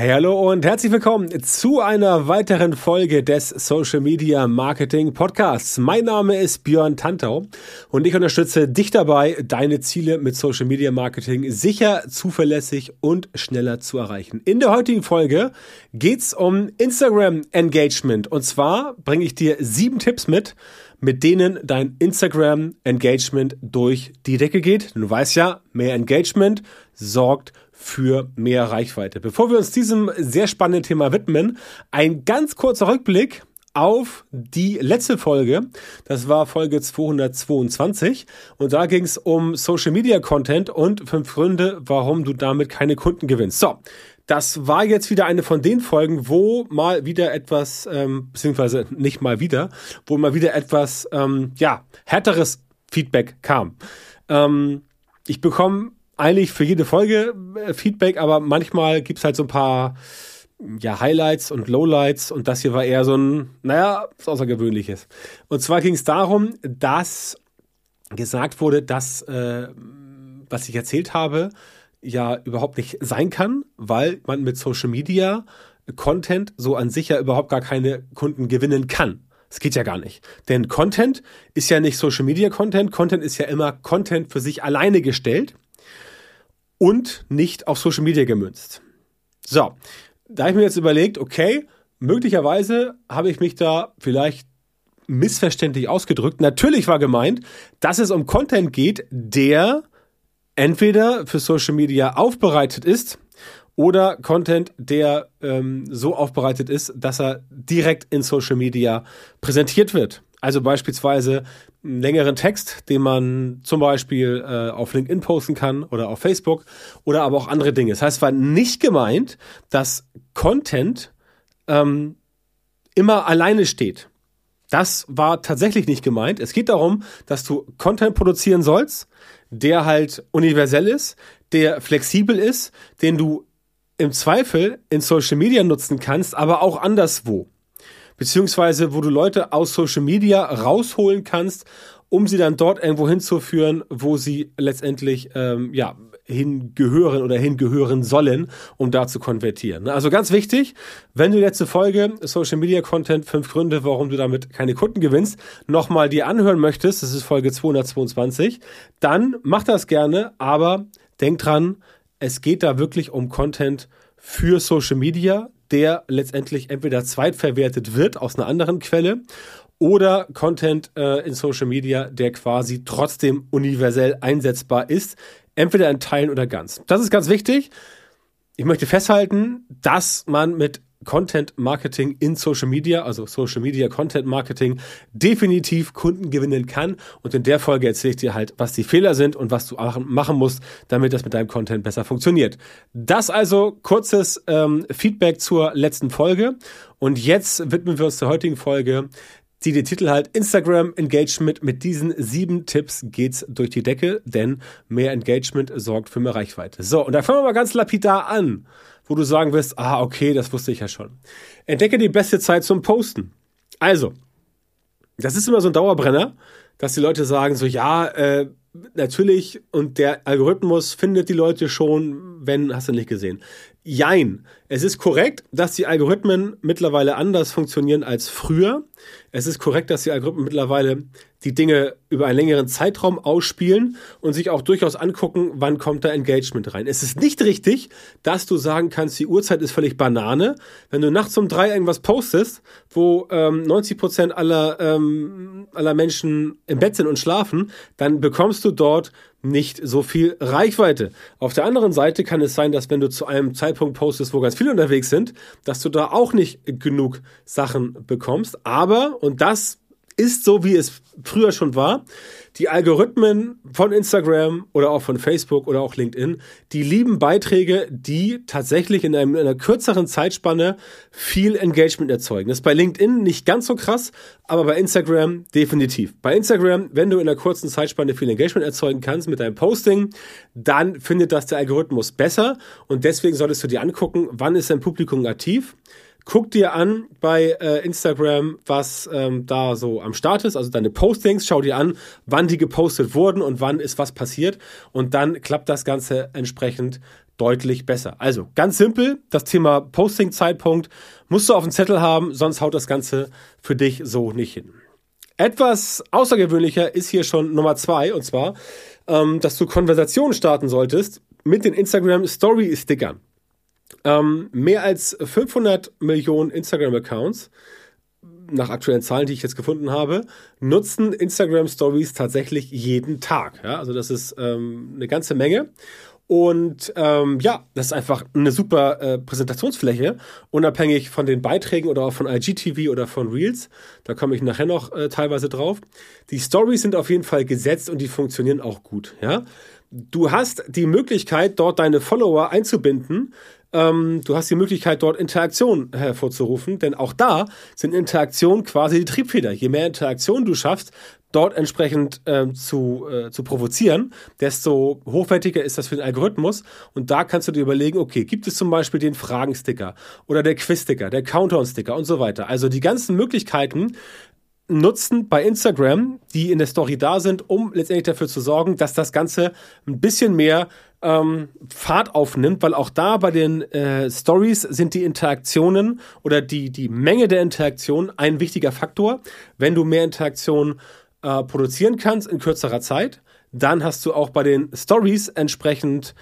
Hey, hallo und herzlich willkommen zu einer weiteren Folge des Social Media Marketing Podcasts. Mein Name ist Björn Tantau und ich unterstütze dich dabei, deine Ziele mit Social Media Marketing sicher, zuverlässig und schneller zu erreichen. In der heutigen Folge geht's um Instagram Engagement und zwar bringe ich dir sieben Tipps mit, mit denen dein Instagram Engagement durch die Decke geht. Du weißt ja, mehr Engagement sorgt für mehr Reichweite. Bevor wir uns diesem sehr spannenden Thema widmen, ein ganz kurzer Rückblick auf die letzte Folge. Das war Folge 222 und da ging es um Social Media Content und fünf Gründe, warum du damit keine Kunden gewinnst. So, das war jetzt wieder eine von den Folgen, wo mal wieder etwas, ähm, beziehungsweise nicht mal wieder, wo mal wieder etwas, ähm, ja, härteres Feedback kam. Ähm, ich bekomme eigentlich für jede Folge äh, Feedback, aber manchmal gibt's halt so ein paar ja, Highlights und Lowlights und das hier war eher so ein, naja, was Außergewöhnliches. Und zwar ging es darum, dass gesagt wurde, dass äh, was ich erzählt habe, ja überhaupt nicht sein kann, weil man mit Social Media Content so an sich ja überhaupt gar keine Kunden gewinnen kann. Das geht ja gar nicht. Denn Content ist ja nicht Social Media Content. Content ist ja immer Content für sich alleine gestellt und nicht auf Social Media gemünzt. So, da ich mir jetzt überlegt, okay, möglicherweise habe ich mich da vielleicht missverständlich ausgedrückt. Natürlich war gemeint, dass es um Content geht, der entweder für Social Media aufbereitet ist oder Content, der ähm, so aufbereitet ist, dass er direkt in Social Media präsentiert wird. Also beispielsweise einen längeren Text, den man zum Beispiel äh, auf LinkedIn posten kann oder auf Facebook oder aber auch andere Dinge. Das heißt, es war nicht gemeint, dass Content ähm, immer alleine steht. Das war tatsächlich nicht gemeint. Es geht darum, dass du Content produzieren sollst, der halt universell ist, der flexibel ist, den du im Zweifel in Social Media nutzen kannst, aber auch anderswo beziehungsweise wo du Leute aus Social Media rausholen kannst, um sie dann dort irgendwo hinzuführen, wo sie letztendlich ähm, ja hingehören oder hingehören sollen, um da zu konvertieren. Also ganz wichtig, wenn du letzte Folge Social Media Content, fünf Gründe, warum du damit keine Kunden gewinnst, nochmal dir anhören möchtest, das ist Folge 222, dann mach das gerne, aber denk dran, es geht da wirklich um Content für Social Media, der letztendlich entweder zweitverwertet wird aus einer anderen Quelle oder Content äh, in Social Media, der quasi trotzdem universell einsetzbar ist, entweder in Teilen oder ganz. Das ist ganz wichtig. Ich möchte festhalten, dass man mit Content Marketing in Social Media, also Social Media Content Marketing, definitiv Kunden gewinnen kann. Und in der Folge erzähle ich dir halt, was die Fehler sind und was du machen musst, damit das mit deinem Content besser funktioniert. Das also kurzes ähm, Feedback zur letzten Folge. Und jetzt widmen wir uns der heutigen Folge die den Titel halt Instagram Engagement. Mit diesen sieben Tipps geht's durch die Decke, denn mehr Engagement sorgt für mehr Reichweite. So, und da fangen wir mal ganz lapidar an wo du sagen wirst, ah, okay, das wusste ich ja schon. Entdecke die beste Zeit zum Posten. Also, das ist immer so ein Dauerbrenner, dass die Leute sagen so, ja, äh, natürlich, und der Algorithmus findet die Leute schon, wenn, hast du nicht gesehen. Jein. Es ist korrekt, dass die Algorithmen mittlerweile anders funktionieren als früher. Es ist korrekt, dass die Algorithmen mittlerweile die Dinge über einen längeren Zeitraum ausspielen und sich auch durchaus angucken, wann kommt da Engagement rein. Es ist nicht richtig, dass du sagen kannst, die Uhrzeit ist völlig Banane. Wenn du nachts um drei irgendwas postest, wo ähm, 90 Prozent aller, ähm, aller Menschen im Bett sind und schlafen, dann bekommst du dort nicht so viel Reichweite. Auf der anderen Seite kann es sein, dass wenn du zu einem Zeitpunkt postest, wo ganz viele unterwegs sind, dass du da auch nicht genug Sachen bekommst. Aber, und das ist so, wie es früher schon war. Die Algorithmen von Instagram oder auch von Facebook oder auch LinkedIn, die lieben Beiträge, die tatsächlich in, einem, in einer kürzeren Zeitspanne viel Engagement erzeugen. Das ist bei LinkedIn nicht ganz so krass, aber bei Instagram definitiv. Bei Instagram, wenn du in einer kurzen Zeitspanne viel Engagement erzeugen kannst mit deinem Posting, dann findet das der Algorithmus besser und deswegen solltest du dir angucken, wann ist dein Publikum aktiv Guck dir an bei äh, Instagram, was ähm, da so am Start ist, also deine Postings, schau dir an, wann die gepostet wurden und wann ist was passiert und dann klappt das Ganze entsprechend deutlich besser. Also ganz simpel, das Thema Posting-Zeitpunkt musst du auf dem Zettel haben, sonst haut das Ganze für dich so nicht hin. Etwas außergewöhnlicher ist hier schon Nummer zwei, und zwar, ähm, dass du Konversationen starten solltest mit den Instagram Story Stickern. Ähm, mehr als 500 Millionen Instagram-Accounts, nach aktuellen Zahlen, die ich jetzt gefunden habe, nutzen Instagram Stories tatsächlich jeden Tag. Ja, also das ist ähm, eine ganze Menge. Und ähm, ja, das ist einfach eine super äh, Präsentationsfläche, unabhängig von den Beiträgen oder auch von IGTV oder von Reels. Da komme ich nachher noch äh, teilweise drauf. Die Stories sind auf jeden Fall gesetzt und die funktionieren auch gut. Ja, du hast die Möglichkeit, dort deine Follower einzubinden. Ähm, du hast die Möglichkeit, dort Interaktion hervorzurufen, denn auch da sind Interaktionen quasi die Triebfeder. Je mehr Interaktion du schaffst, dort entsprechend äh, zu, äh, zu provozieren, desto hochwertiger ist das für den Algorithmus. Und da kannst du dir überlegen, okay, gibt es zum Beispiel den Fragensticker oder der Quizsticker, der Countdown-Sticker und so weiter. Also die ganzen Möglichkeiten, nutzen bei Instagram, die in der Story da sind, um letztendlich dafür zu sorgen, dass das Ganze ein bisschen mehr ähm, Fahrt aufnimmt, weil auch da bei den äh, Stories sind die Interaktionen oder die, die Menge der Interaktionen ein wichtiger Faktor. Wenn du mehr Interaktionen äh, produzieren kannst in kürzerer Zeit, dann hast du auch bei den Stories entsprechend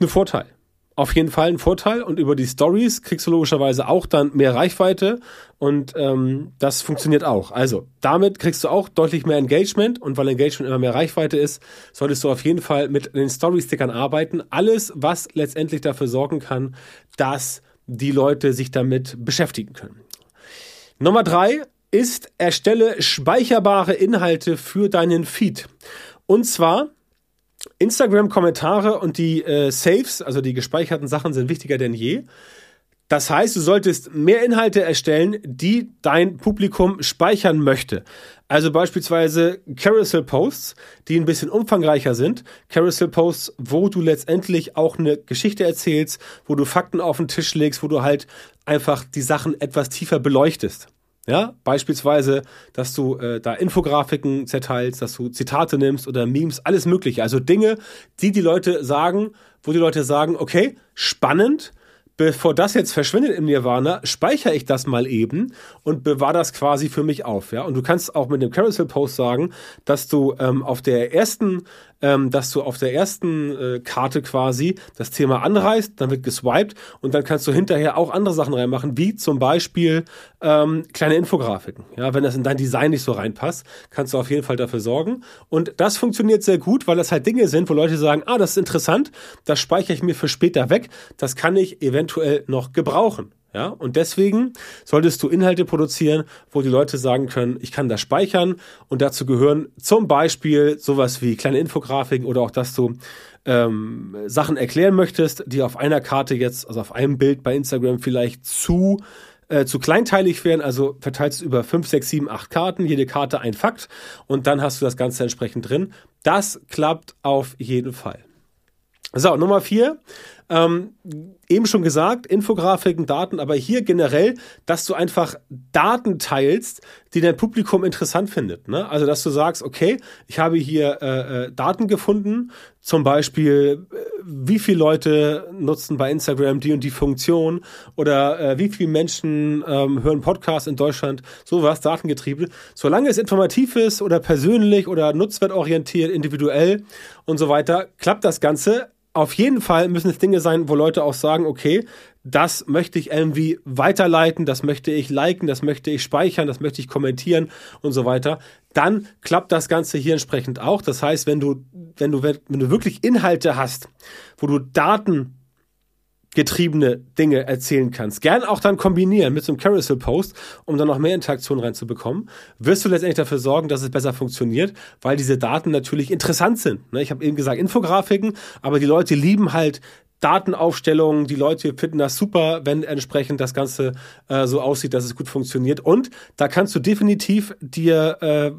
einen Vorteil. Auf jeden Fall einen Vorteil und über die Stories kriegst du logischerweise auch dann mehr Reichweite und ähm, das funktioniert auch. Also damit kriegst du auch deutlich mehr Engagement und weil Engagement immer mehr Reichweite ist, solltest du auf jeden Fall mit den Story-Stickern arbeiten. Alles, was letztendlich dafür sorgen kann, dass die Leute sich damit beschäftigen können. Nummer drei, ist, erstelle speicherbare Inhalte für deinen Feed. Und zwar Instagram-Kommentare und die äh, Saves, also die gespeicherten Sachen, sind wichtiger denn je. Das heißt, du solltest mehr Inhalte erstellen, die dein Publikum speichern möchte. Also beispielsweise Carousel-Posts, die ein bisschen umfangreicher sind. Carousel-Posts, wo du letztendlich auch eine Geschichte erzählst, wo du Fakten auf den Tisch legst, wo du halt einfach die Sachen etwas tiefer beleuchtest. Ja, beispielsweise, dass du äh, da Infografiken zerteilst, dass du Zitate nimmst oder Memes, alles Mögliche. Also Dinge, die die Leute sagen, wo die Leute sagen, okay, spannend, bevor das jetzt verschwindet im Nirvana, speichere ich das mal eben und bewahre das quasi für mich auf. Ja? Und du kannst auch mit dem Carousel-Post sagen, dass du ähm, auf der ersten ähm, dass du auf der ersten äh, Karte quasi das Thema anreißt, dann wird geswiped und dann kannst du hinterher auch andere Sachen reinmachen, wie zum Beispiel ähm, kleine Infografiken. Ja, wenn das in dein Design nicht so reinpasst, kannst du auf jeden Fall dafür sorgen. Und das funktioniert sehr gut, weil das halt Dinge sind, wo Leute sagen, ah, das ist interessant, das speichere ich mir für später weg, das kann ich eventuell noch gebrauchen. Ja, und deswegen solltest du Inhalte produzieren, wo die Leute sagen können, ich kann das speichern und dazu gehören zum Beispiel sowas wie kleine Infografiken oder auch, dass du ähm, Sachen erklären möchtest, die auf einer Karte jetzt, also auf einem Bild bei Instagram vielleicht zu äh, zu kleinteilig wären, also verteilst du über 5, 6, 7, 8 Karten, jede Karte ein Fakt und dann hast du das Ganze entsprechend drin. Das klappt auf jeden Fall. So, Nummer vier. Ähm, eben schon gesagt, Infografiken, Daten, aber hier generell, dass du einfach Daten teilst, die dein Publikum interessant findet. Ne? Also, dass du sagst, okay, ich habe hier äh, äh Daten gefunden, zum Beispiel, äh, wie viele Leute nutzen bei Instagram die und die Funktion oder äh, wie viele Menschen ähm, hören Podcasts in Deutschland, sowas, datengetrieben. Solange es informativ ist oder persönlich oder nutzwertorientiert, individuell und so weiter, klappt das Ganze auf jeden Fall müssen es Dinge sein, wo Leute auch sagen, okay, das möchte ich irgendwie weiterleiten, das möchte ich liken, das möchte ich speichern, das möchte ich kommentieren und so weiter. Dann klappt das Ganze hier entsprechend auch. Das heißt, wenn du, wenn du, wenn du wirklich Inhalte hast, wo du Daten getriebene Dinge erzählen kannst. Gern auch dann kombinieren mit so einem Carousel-Post, um dann noch mehr Interaktion reinzubekommen. Wirst du letztendlich dafür sorgen, dass es besser funktioniert, weil diese Daten natürlich interessant sind. Ne? Ich habe eben gesagt Infografiken, aber die Leute lieben halt Datenaufstellungen, die Leute finden das super, wenn entsprechend das Ganze äh, so aussieht, dass es gut funktioniert. Und da kannst du definitiv dir äh,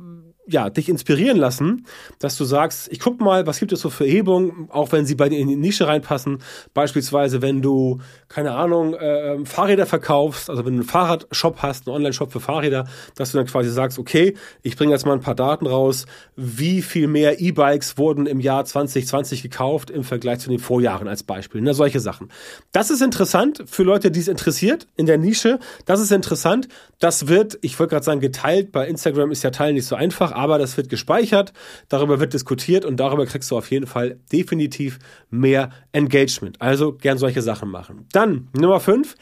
ja, dich inspirieren lassen, dass du sagst, ich guck mal, was gibt es so für Erhebungen, auch wenn sie bei dir in die Nische reinpassen. Beispielsweise, wenn du, keine Ahnung, äh, Fahrräder verkaufst, also wenn du einen Fahrradshop hast, einen Online-Shop für Fahrräder, dass du dann quasi sagst, okay, ich bringe jetzt mal ein paar Daten raus, wie viel mehr E-Bikes wurden im Jahr 2020 gekauft im Vergleich zu den Vorjahren als Beispiel. Ne, solche Sachen. Das ist interessant für Leute, die es interessiert in der Nische. Das ist interessant. Das wird, ich wollte gerade sagen, geteilt. Bei Instagram ist ja Teilen nicht so einfach aber das wird gespeichert, darüber wird diskutiert und darüber kriegst du auf jeden Fall definitiv mehr Engagement. Also gern solche Sachen machen. Dann Nummer 5,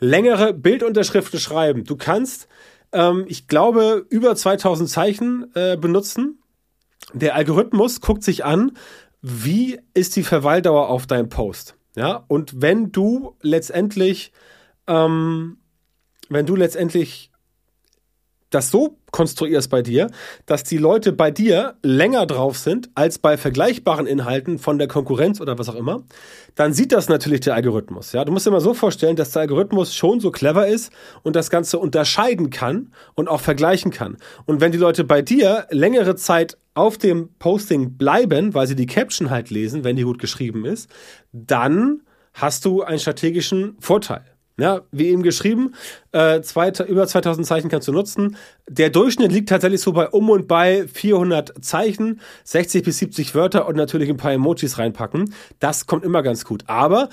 längere Bildunterschriften schreiben. Du kannst, ähm, ich glaube, über 2000 Zeichen äh, benutzen. Der Algorithmus guckt sich an, wie ist die Verweildauer auf deinem Post. Ja, und wenn du letztendlich, ähm, wenn du letztendlich das so konstruierst bei dir, dass die Leute bei dir länger drauf sind als bei vergleichbaren Inhalten von der Konkurrenz oder was auch immer, dann sieht das natürlich der Algorithmus. Ja, du musst dir mal so vorstellen, dass der Algorithmus schon so clever ist und das Ganze unterscheiden kann und auch vergleichen kann. Und wenn die Leute bei dir längere Zeit auf dem Posting bleiben, weil sie die Caption halt lesen, wenn die gut geschrieben ist, dann hast du einen strategischen Vorteil. Ja, wie eben geschrieben, äh, zwei, über 2000 Zeichen kannst du nutzen. Der Durchschnitt liegt tatsächlich so bei um und bei 400 Zeichen, 60 bis 70 Wörter und natürlich ein paar Emojis reinpacken. Das kommt immer ganz gut. Aber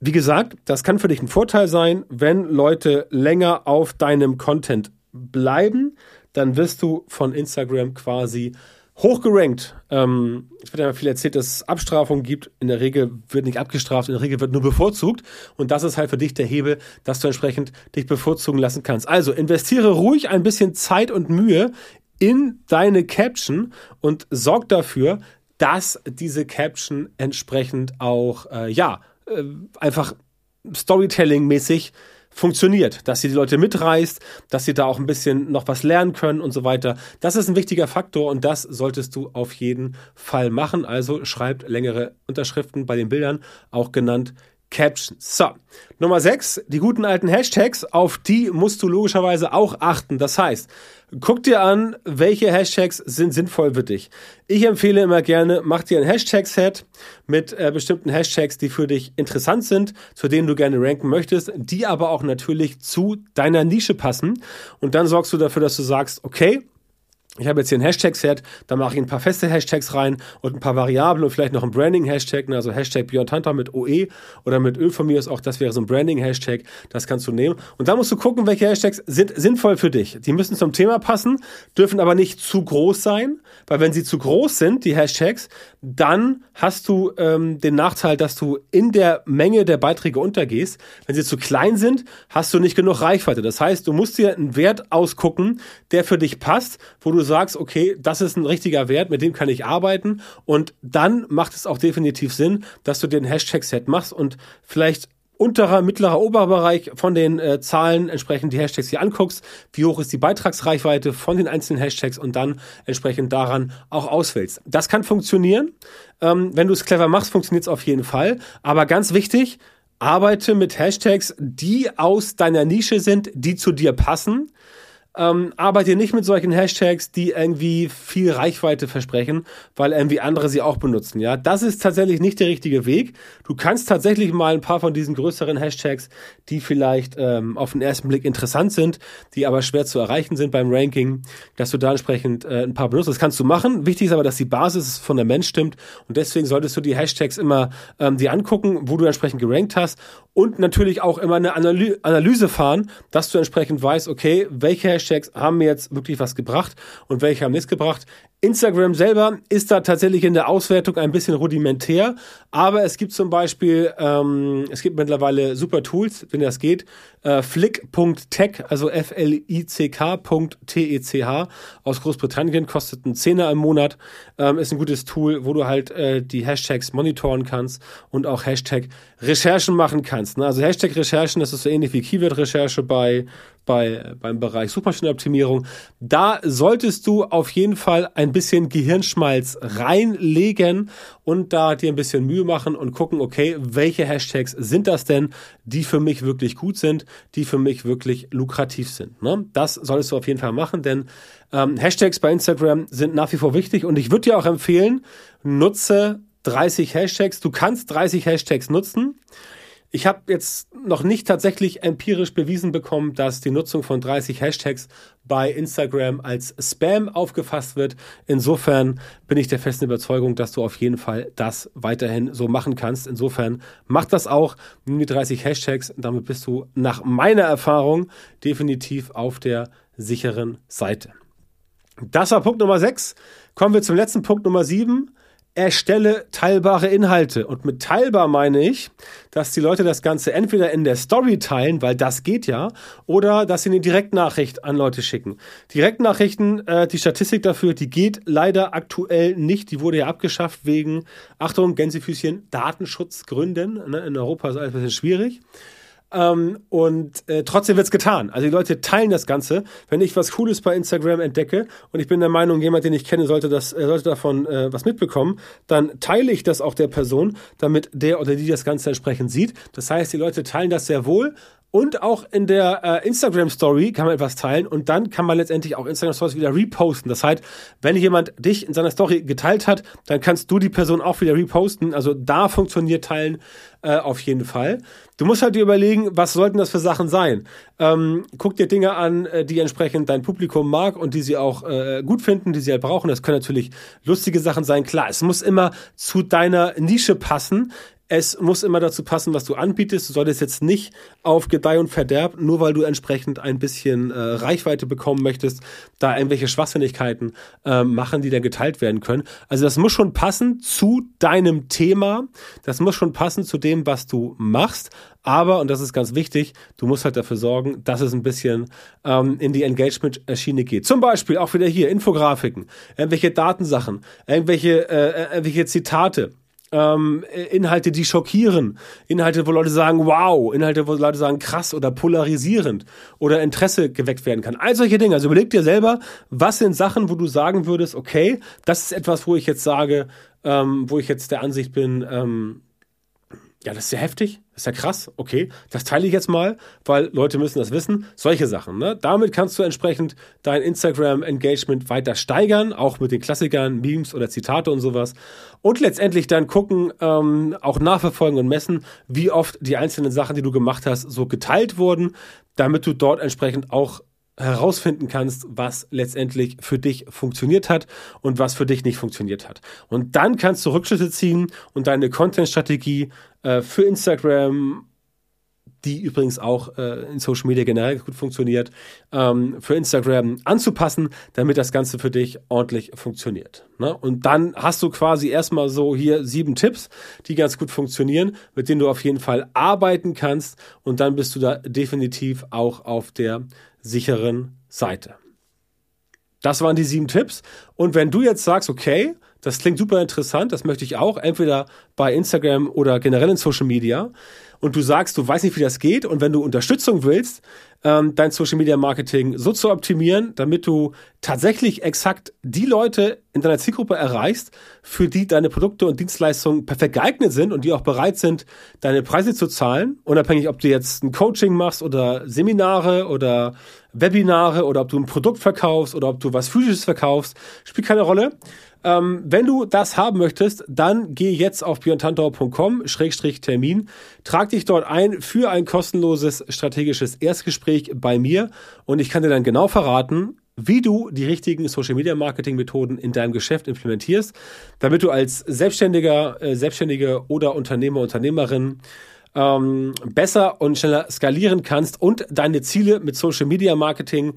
wie gesagt, das kann für dich ein Vorteil sein, wenn Leute länger auf deinem Content bleiben, dann wirst du von Instagram quasi hochgerankt. Ähm, es wird ja viel erzählt, dass es Abstrafungen gibt. In der Regel wird nicht abgestraft, in der Regel wird nur bevorzugt. Und das ist halt für dich der Hebel, dass du entsprechend dich bevorzugen lassen kannst. Also investiere ruhig ein bisschen Zeit und Mühe in deine Caption und sorg dafür, dass diese Caption entsprechend auch, äh, ja, äh, einfach Storytelling-mäßig funktioniert, dass sie die Leute mitreißt, dass sie da auch ein bisschen noch was lernen können und so weiter. Das ist ein wichtiger Faktor und das solltest du auf jeden Fall machen. Also schreibt längere Unterschriften bei den Bildern, auch genannt Captions. So, Nummer 6, die guten alten Hashtags, auf die musst du logischerweise auch achten. Das heißt, guck dir an, welche Hashtags sind sinnvoll für dich. Ich empfehle immer gerne, mach dir ein Hashtag-Set mit äh, bestimmten Hashtags, die für dich interessant sind, zu denen du gerne ranken möchtest, die aber auch natürlich zu deiner Nische passen. Und dann sorgst du dafür, dass du sagst, okay, ich habe jetzt hier ein Hashtag-Set, da mache ich ein paar feste Hashtags rein und ein paar Variablen und vielleicht noch ein Branding-Hashtag, ne, also Hashtag Beyond Hunter mit OE oder mit Ö von mir ist auch, das wäre so ein Branding-Hashtag, das kannst du nehmen. Und da musst du gucken, welche Hashtags sind sinnvoll für dich. Die müssen zum Thema passen, dürfen aber nicht zu groß sein, weil wenn sie zu groß sind, die Hashtags, dann hast du ähm, den Nachteil, dass du in der Menge der Beiträge untergehst. Wenn sie zu klein sind, hast du nicht genug Reichweite. Das heißt, du musst dir einen Wert ausgucken, der für dich passt, wo du sagst, okay, das ist ein richtiger Wert, mit dem kann ich arbeiten und dann macht es auch definitiv Sinn, dass du den Hashtag-Set machst und vielleicht unterer, mittlerer Oberbereich von den äh, Zahlen entsprechend die Hashtags hier anguckst, wie hoch ist die Beitragsreichweite von den einzelnen Hashtags und dann entsprechend daran auch auswählst. Das kann funktionieren. Ähm, wenn du es clever machst, funktioniert es auf jeden Fall. Aber ganz wichtig, arbeite mit Hashtags, die aus deiner Nische sind, die zu dir passen ähm, arbeite nicht mit solchen Hashtags, die irgendwie viel Reichweite versprechen, weil irgendwie andere sie auch benutzen. Ja, das ist tatsächlich nicht der richtige Weg. Du kannst tatsächlich mal ein paar von diesen größeren Hashtags, die vielleicht ähm, auf den ersten Blick interessant sind, die aber schwer zu erreichen sind beim Ranking, dass du da entsprechend äh, ein paar benutzt. Das kannst du machen. Wichtig ist aber, dass die Basis von der Mensch stimmt und deswegen solltest du die Hashtags immer ähm, dir angucken, wo du entsprechend gerankt hast und natürlich auch immer eine Analy Analyse fahren, dass du entsprechend weißt, okay, welche Hashtags haben mir jetzt wirklich was gebracht und welche haben nichts gebracht. Instagram selber ist da tatsächlich in der Auswertung ein bisschen rudimentär, aber es gibt zum Beispiel, ähm, es gibt mittlerweile super Tools, wenn das geht. Äh, Flick.tech, also F-L-I-C-K.tech aus Großbritannien, kostet einen Zehner im Monat, ähm, ist ein gutes Tool, wo du halt äh, die Hashtags monitoren kannst und auch Hashtag-Recherchen machen kannst. Ne? Also Hashtag-Recherchen, das ist so ähnlich wie Keyword-Recherche bei bei, beim Bereich Suchmaschinenoptimierung. Da solltest du auf jeden Fall ein bisschen Gehirnschmalz reinlegen und da dir ein bisschen Mühe machen und gucken, okay, welche Hashtags sind das denn, die für mich wirklich gut sind, die für mich wirklich lukrativ sind. Ne? Das solltest du auf jeden Fall machen, denn ähm, Hashtags bei Instagram sind nach wie vor wichtig und ich würde dir auch empfehlen, nutze 30 Hashtags. Du kannst 30 Hashtags nutzen. Ich habe jetzt noch nicht tatsächlich empirisch bewiesen bekommen, dass die Nutzung von 30 Hashtags bei Instagram als Spam aufgefasst wird. Insofern bin ich der festen Überzeugung, dass du auf jeden Fall das weiterhin so machen kannst. Insofern mach das auch. Nimm die 30 Hashtags. Damit bist du nach meiner Erfahrung definitiv auf der sicheren Seite. Das war Punkt Nummer 6. Kommen wir zum letzten Punkt Nummer 7 erstelle teilbare Inhalte. Und mit teilbar meine ich, dass die Leute das Ganze entweder in der Story teilen, weil das geht ja, oder dass sie eine Direktnachricht an Leute schicken. Direktnachrichten, äh, die Statistik dafür, die geht leider aktuell nicht. Die wurde ja abgeschafft wegen, Achtung, Gänsefüßchen, Datenschutzgründen. Ne? In Europa ist alles ein bisschen schwierig. Ähm, und äh, trotzdem wird's getan. Also die Leute teilen das Ganze. Wenn ich was Cooles bei Instagram entdecke und ich bin der Meinung, jemand, den ich kenne, sollte das, äh, sollte davon äh, was mitbekommen, dann teile ich das auch der Person, damit der oder die das Ganze entsprechend sieht. Das heißt, die Leute teilen das sehr wohl, und auch in der äh, Instagram Story kann man etwas teilen und dann kann man letztendlich auch Instagram Stories wieder reposten. Das heißt, wenn jemand dich in seiner Story geteilt hat, dann kannst du die Person auch wieder reposten. Also da funktioniert Teilen äh, auf jeden Fall. Du musst halt dir überlegen, was sollten das für Sachen sein. Ähm, guck dir Dinge an, äh, die entsprechend dein Publikum mag und die sie auch äh, gut finden, die sie halt brauchen. Das können natürlich lustige Sachen sein. Klar, es muss immer zu deiner Nische passen. Es muss immer dazu passen, was du anbietest. Du solltest jetzt nicht auf Gedeih und Verderb, nur weil du entsprechend ein bisschen äh, Reichweite bekommen möchtest, da irgendwelche Schwachsinnigkeiten äh, machen, die dann geteilt werden können. Also das muss schon passen zu deinem Thema. Das muss schon passen zu dem, was du machst. Aber, und das ist ganz wichtig, du musst halt dafür sorgen, dass es ein bisschen ähm, in die Engagement-Schiene geht. Zum Beispiel auch wieder hier Infografiken, irgendwelche Datensachen, irgendwelche, äh, irgendwelche Zitate ähm, Inhalte, die schockieren, Inhalte, wo Leute sagen, wow, Inhalte, wo Leute sagen, krass oder polarisierend oder Interesse geweckt werden kann. All solche Dinge. Also überleg dir selber, was sind Sachen, wo du sagen würdest, okay, das ist etwas, wo ich jetzt sage, ähm, wo ich jetzt der Ansicht bin, ähm, ja, das ist ja heftig, das ist ja krass, okay, das teile ich jetzt mal, weil Leute müssen das wissen. Solche Sachen, ne? Damit kannst du entsprechend dein Instagram-Engagement weiter steigern, auch mit den Klassikern, Memes oder Zitate und sowas. Und letztendlich dann gucken, ähm, auch nachverfolgen und messen, wie oft die einzelnen Sachen, die du gemacht hast, so geteilt wurden, damit du dort entsprechend auch herausfinden kannst, was letztendlich für dich funktioniert hat und was für dich nicht funktioniert hat. Und dann kannst du Rückschlüsse ziehen und deine Content-Strategie äh, für Instagram die übrigens auch äh, in Social Media generell gut funktioniert, ähm, für Instagram anzupassen, damit das Ganze für dich ordentlich funktioniert. Ne? Und dann hast du quasi erstmal so hier sieben Tipps, die ganz gut funktionieren, mit denen du auf jeden Fall arbeiten kannst und dann bist du da definitiv auch auf der sicheren Seite. Das waren die sieben Tipps. Und wenn du jetzt sagst, okay, das klingt super interessant, das möchte ich auch, entweder bei Instagram oder generell in Social Media, und du sagst, du weißt nicht, wie das geht, und wenn du Unterstützung willst, ähm, dein Social Media Marketing so zu optimieren, damit du tatsächlich exakt die Leute in deiner Zielgruppe erreichst, für die deine Produkte und Dienstleistungen perfekt geeignet sind und die auch bereit sind, deine Preise zu zahlen, unabhängig, ob du jetzt ein Coaching machst oder Seminare oder Webinare oder ob du ein Produkt verkaufst oder ob du was physisches verkaufst, spielt keine Rolle. Ähm, wenn du das haben möchtest, dann geh jetzt auf björntantau.com-termin, trag dich dort ein für ein kostenloses strategisches Erstgespräch bei mir. Und ich kann dir dann genau verraten, wie du die richtigen Social Media Marketing Methoden in deinem Geschäft implementierst, damit du als Selbstständiger, äh, Selbstständige oder Unternehmer, Unternehmerin ähm, besser und schneller skalieren kannst und deine Ziele mit Social Media Marketing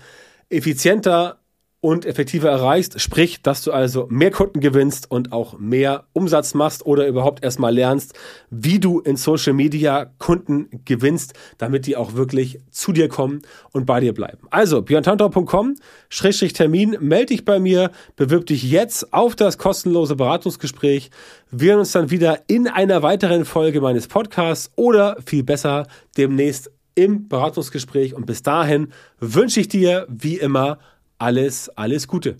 effizienter und effektiver erreichst, sprich, dass du also mehr Kunden gewinnst und auch mehr Umsatz machst oder überhaupt erstmal lernst, wie du in Social Media Kunden gewinnst, damit die auch wirklich zu dir kommen und bei dir bleiben. Also, björntantau.com, Schrägstrich Termin, melde dich bei mir, bewirb dich jetzt auf das kostenlose Beratungsgespräch. Wir hören uns dann wieder in einer weiteren Folge meines Podcasts oder viel besser demnächst im Beratungsgespräch. Und bis dahin wünsche ich dir wie immer alles, alles Gute.